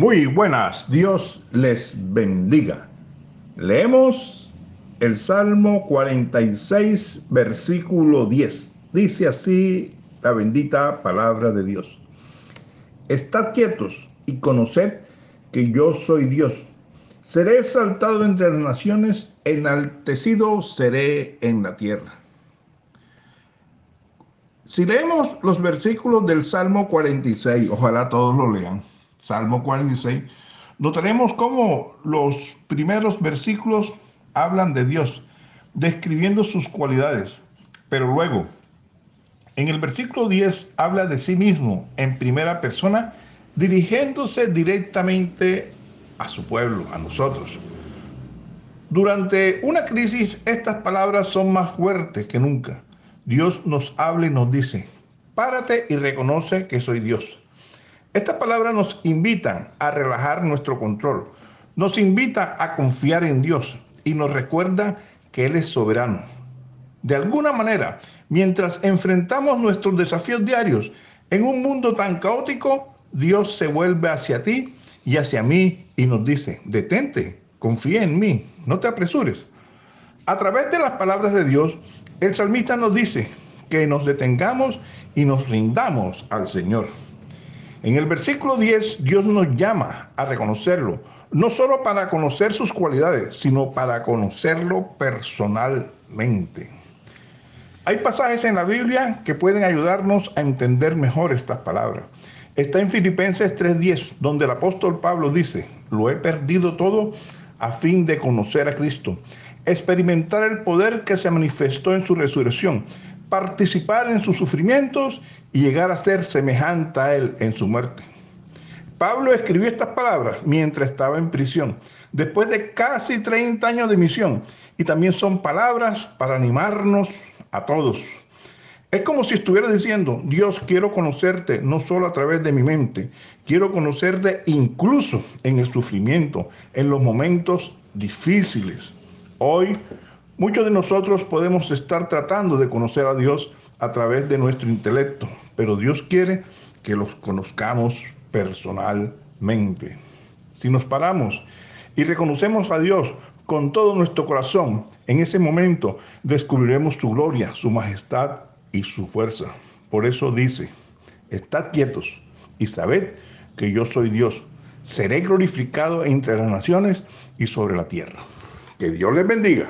Muy buenas, Dios les bendiga. Leemos el Salmo 46, versículo 10. Dice así la bendita palabra de Dios. Estad quietos y conoced que yo soy Dios. Seré exaltado entre las naciones, enaltecido seré en la tierra. Si leemos los versículos del Salmo 46, ojalá todos lo lean, Salmo 46, notaremos cómo los primeros versículos hablan de Dios, describiendo sus cualidades, pero luego, en el versículo 10 habla de sí mismo en primera persona, dirigiéndose directamente a su pueblo, a nosotros. Durante una crisis, estas palabras son más fuertes que nunca. Dios nos habla y nos dice, párate y reconoce que soy Dios. Estas palabras nos invitan a relajar nuestro control, nos invita a confiar en Dios y nos recuerda que Él es soberano. De alguna manera, mientras enfrentamos nuestros desafíos diarios en un mundo tan caótico, Dios se vuelve hacia ti y hacia mí y nos dice, detente, confía en mí, no te apresures. A través de las palabras de Dios, el salmista nos dice que nos detengamos y nos rindamos al Señor. En el versículo 10, Dios nos llama a reconocerlo, no solo para conocer sus cualidades, sino para conocerlo personalmente. Hay pasajes en la Biblia que pueden ayudarnos a entender mejor estas palabras. Está en Filipenses 3:10, donde el apóstol Pablo dice, lo he perdido todo a fin de conocer a Cristo, experimentar el poder que se manifestó en su resurrección participar en sus sufrimientos y llegar a ser semejante a Él en su muerte. Pablo escribió estas palabras mientras estaba en prisión, después de casi 30 años de misión, y también son palabras para animarnos a todos. Es como si estuviera diciendo, Dios, quiero conocerte no solo a través de mi mente, quiero conocerte incluso en el sufrimiento, en los momentos difíciles. Hoy Muchos de nosotros podemos estar tratando de conocer a Dios a través de nuestro intelecto, pero Dios quiere que los conozcamos personalmente. Si nos paramos y reconocemos a Dios con todo nuestro corazón, en ese momento descubriremos su gloria, su majestad y su fuerza. Por eso dice, estad quietos y sabed que yo soy Dios. Seré glorificado entre las naciones y sobre la tierra. Que Dios les bendiga.